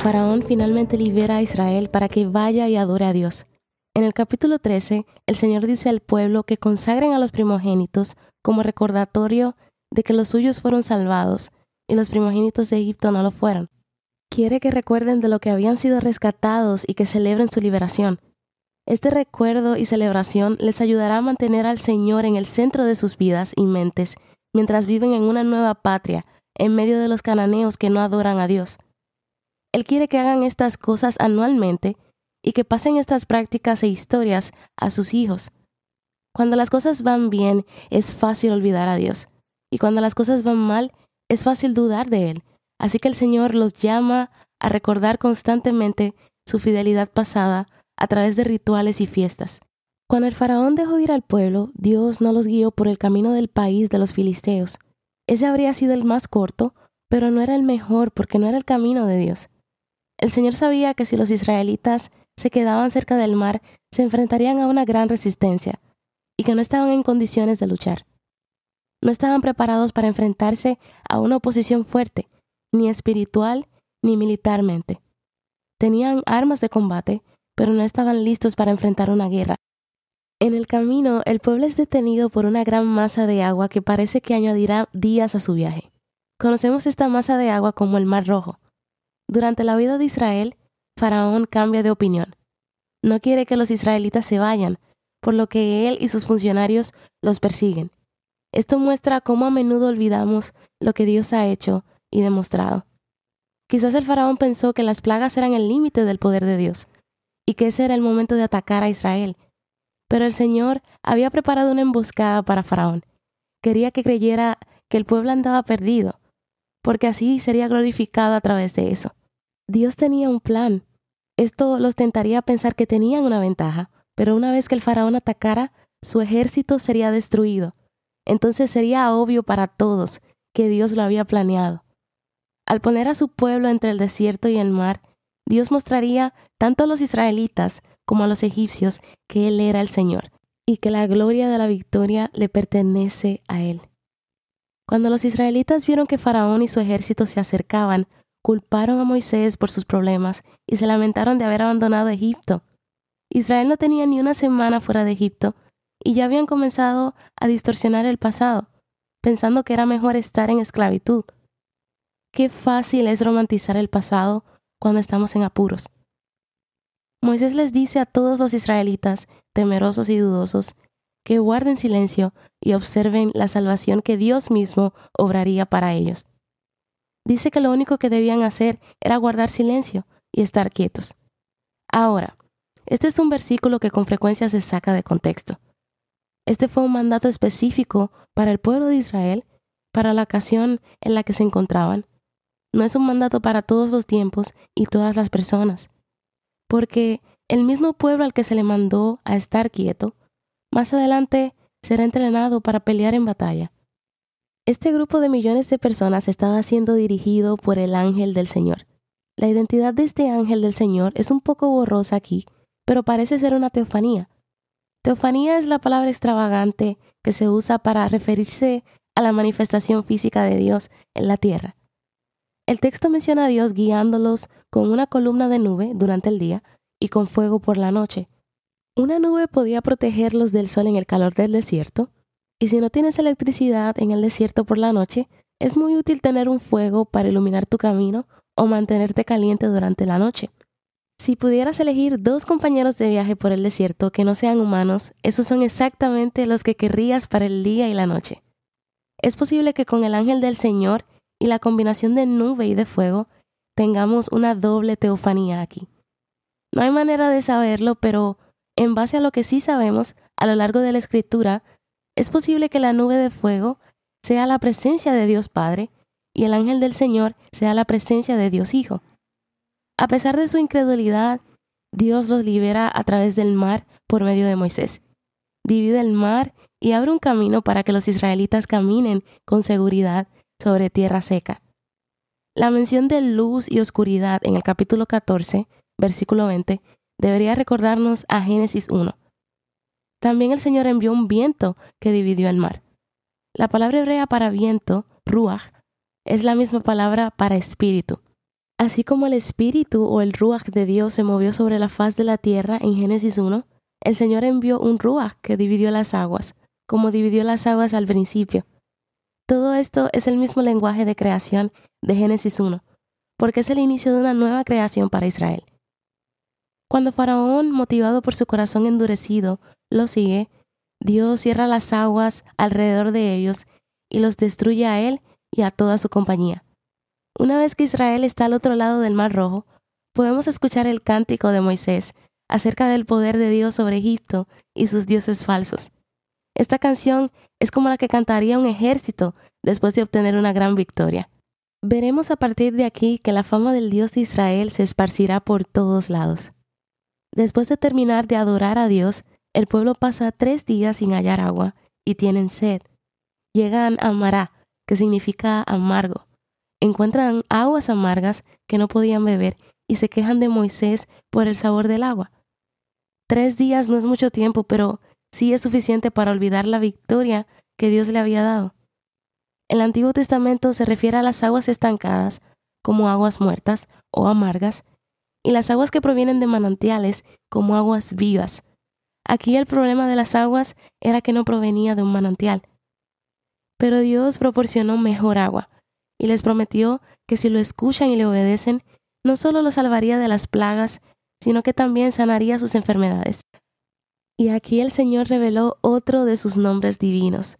Faraón finalmente libera a Israel para que vaya y adore a Dios. En el capítulo 13, el Señor dice al pueblo que consagren a los primogénitos como recordatorio de que los suyos fueron salvados y los primogénitos de Egipto no lo fueron. Quiere que recuerden de lo que habían sido rescatados y que celebren su liberación. Este recuerdo y celebración les ayudará a mantener al Señor en el centro de sus vidas y mentes mientras viven en una nueva patria en medio de los cananeos que no adoran a Dios. Él quiere que hagan estas cosas anualmente y que pasen estas prácticas e historias a sus hijos. Cuando las cosas van bien, es fácil olvidar a Dios. Y cuando las cosas van mal, es fácil dudar de Él. Así que el Señor los llama a recordar constantemente su fidelidad pasada a través de rituales y fiestas. Cuando el faraón dejó ir al pueblo, Dios no los guió por el camino del país de los filisteos, ese habría sido el más corto, pero no era el mejor porque no era el camino de Dios. El Señor sabía que si los israelitas se quedaban cerca del mar, se enfrentarían a una gran resistencia y que no estaban en condiciones de luchar. No estaban preparados para enfrentarse a una oposición fuerte, ni espiritual ni militarmente. Tenían armas de combate, pero no estaban listos para enfrentar una guerra en el camino, el pueblo es detenido por una gran masa de agua que parece que añadirá días a su viaje. Conocemos esta masa de agua como el Mar Rojo. Durante la vida de Israel, Faraón cambia de opinión. No quiere que los israelitas se vayan, por lo que él y sus funcionarios los persiguen. Esto muestra cómo a menudo olvidamos lo que Dios ha hecho y demostrado. Quizás el faraón pensó que las plagas eran el límite del poder de Dios, y que ese era el momento de atacar a Israel pero el Señor había preparado una emboscada para Faraón. Quería que creyera que el pueblo andaba perdido, porque así sería glorificado a través de eso. Dios tenía un plan. Esto los tentaría a pensar que tenían una ventaja, pero una vez que el faraón atacara, su ejército sería destruido. Entonces sería obvio para todos que Dios lo había planeado. Al poner a su pueblo entre el desierto y el mar, Dios mostraría tanto a los israelitas como a los egipcios que Él era el Señor y que la gloria de la victoria le pertenece a Él. Cuando los israelitas vieron que Faraón y su ejército se acercaban, culparon a Moisés por sus problemas y se lamentaron de haber abandonado Egipto. Israel no tenía ni una semana fuera de Egipto y ya habían comenzado a distorsionar el pasado, pensando que era mejor estar en esclavitud. Qué fácil es romantizar el pasado cuando estamos en apuros. Moisés les dice a todos los israelitas, temerosos y dudosos, que guarden silencio y observen la salvación que Dios mismo obraría para ellos. Dice que lo único que debían hacer era guardar silencio y estar quietos. Ahora, este es un versículo que con frecuencia se saca de contexto. Este fue un mandato específico para el pueblo de Israel, para la ocasión en la que se encontraban. No es un mandato para todos los tiempos y todas las personas porque el mismo pueblo al que se le mandó a estar quieto, más adelante será entrenado para pelear en batalla. Este grupo de millones de personas estaba siendo dirigido por el ángel del Señor. La identidad de este ángel del Señor es un poco borrosa aquí, pero parece ser una teofanía. Teofanía es la palabra extravagante que se usa para referirse a la manifestación física de Dios en la tierra. El texto menciona a Dios guiándolos con una columna de nube durante el día y con fuego por la noche. Una nube podía protegerlos del sol en el calor del desierto, y si no tienes electricidad en el desierto por la noche, es muy útil tener un fuego para iluminar tu camino o mantenerte caliente durante la noche. Si pudieras elegir dos compañeros de viaje por el desierto que no sean humanos, esos son exactamente los que querrías para el día y la noche. Es posible que con el ángel del Señor y la combinación de nube y de fuego, tengamos una doble teofanía aquí. No hay manera de saberlo, pero en base a lo que sí sabemos a lo largo de la escritura, es posible que la nube de fuego sea la presencia de Dios Padre y el ángel del Señor sea la presencia de Dios Hijo. A pesar de su incredulidad, Dios los libera a través del mar por medio de Moisés. Divide el mar y abre un camino para que los israelitas caminen con seguridad sobre tierra seca. La mención de luz y oscuridad en el capítulo 14, versículo 20, debería recordarnos a Génesis 1. También el Señor envió un viento que dividió el mar. La palabra hebrea para viento, ruach, es la misma palabra para espíritu. Así como el espíritu o el ruach de Dios se movió sobre la faz de la tierra en Génesis 1, el Señor envió un ruach que dividió las aguas, como dividió las aguas al principio. Todo esto es el mismo lenguaje de creación de Génesis 1, porque es el inicio de una nueva creación para Israel. Cuando Faraón, motivado por su corazón endurecido, lo sigue, Dios cierra las aguas alrededor de ellos y los destruye a él y a toda su compañía. Una vez que Israel está al otro lado del Mar Rojo, podemos escuchar el cántico de Moisés acerca del poder de Dios sobre Egipto y sus dioses falsos. Esta canción es como la que cantaría un ejército después de obtener una gran victoria. Veremos a partir de aquí que la fama del Dios de Israel se esparcirá por todos lados. Después de terminar de adorar a Dios, el pueblo pasa tres días sin hallar agua y tienen sed. Llegan a Mará, que significa amargo, encuentran aguas amargas que no podían beber y se quejan de Moisés por el sabor del agua. Tres días no es mucho tiempo, pero sí es suficiente para olvidar la victoria que Dios le había dado. El Antiguo Testamento se refiere a las aguas estancadas como aguas muertas o amargas, y las aguas que provienen de manantiales como aguas vivas. Aquí el problema de las aguas era que no provenía de un manantial. Pero Dios proporcionó mejor agua, y les prometió que si lo escuchan y le obedecen, no solo los salvaría de las plagas, sino que también sanaría sus enfermedades. Y aquí el Señor reveló otro de sus nombres divinos.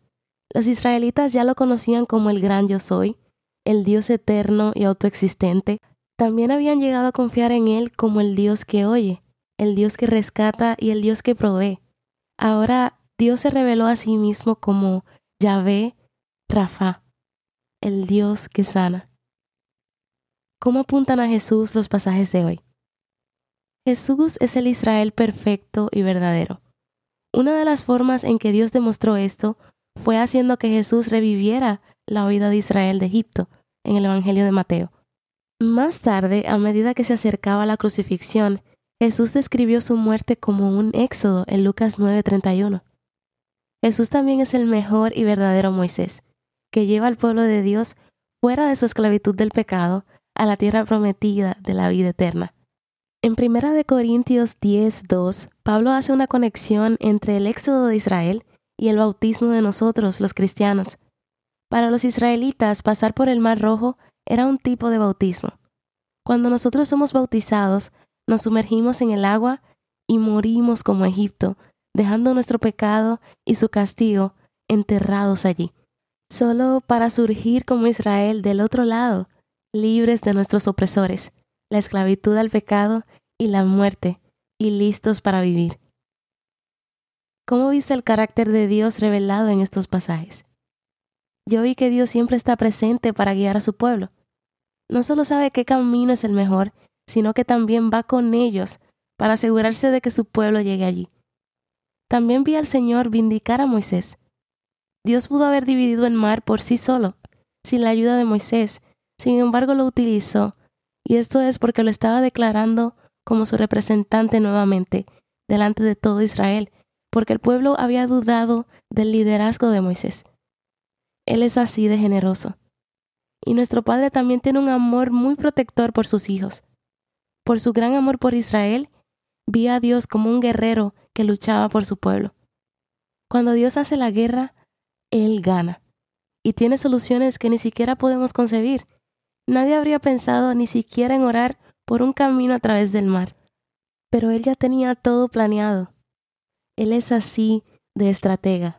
Los israelitas ya lo conocían como el gran yo soy, el Dios eterno y autoexistente. También habían llegado a confiar en Él como el Dios que oye, el Dios que rescata y el Dios que provee. Ahora Dios se reveló a sí mismo como Yahvé Rafa, el Dios que sana. ¿Cómo apuntan a Jesús los pasajes de hoy? Jesús es el Israel perfecto y verdadero. Una de las formas en que Dios demostró esto fue haciendo que Jesús reviviera la huida de Israel de Egipto en el Evangelio de Mateo. Más tarde, a medida que se acercaba la crucifixión, Jesús describió su muerte como un éxodo en Lucas 9:31. Jesús también es el mejor y verdadero Moisés que lleva al pueblo de Dios fuera de su esclavitud del pecado a la tierra prometida de la vida eterna. En 1 de Corintios 10:2, Pablo hace una conexión entre el éxodo de Israel y el bautismo de nosotros, los cristianos. Para los israelitas, pasar por el Mar Rojo era un tipo de bautismo. Cuando nosotros somos bautizados, nos sumergimos en el agua y morimos como Egipto, dejando nuestro pecado y su castigo enterrados allí solo para surgir como Israel del otro lado, libres de nuestros opresores, la esclavitud al pecado y la muerte, y listos para vivir. ¿Cómo viste el carácter de Dios revelado en estos pasajes? Yo vi que Dios siempre está presente para guiar a su pueblo. No solo sabe qué camino es el mejor, sino que también va con ellos para asegurarse de que su pueblo llegue allí. También vi al Señor vindicar a Moisés, Dios pudo haber dividido el mar por sí solo, sin la ayuda de Moisés, sin embargo lo utilizó, y esto es porque lo estaba declarando como su representante nuevamente, delante de todo Israel, porque el pueblo había dudado del liderazgo de Moisés. Él es así de generoso. Y nuestro Padre también tiene un amor muy protector por sus hijos. Por su gran amor por Israel, vi a Dios como un guerrero que luchaba por su pueblo. Cuando Dios hace la guerra, él gana. Y tiene soluciones que ni siquiera podemos concebir. Nadie habría pensado ni siquiera en orar por un camino a través del mar. Pero Él ya tenía todo planeado. Él es así de estratega.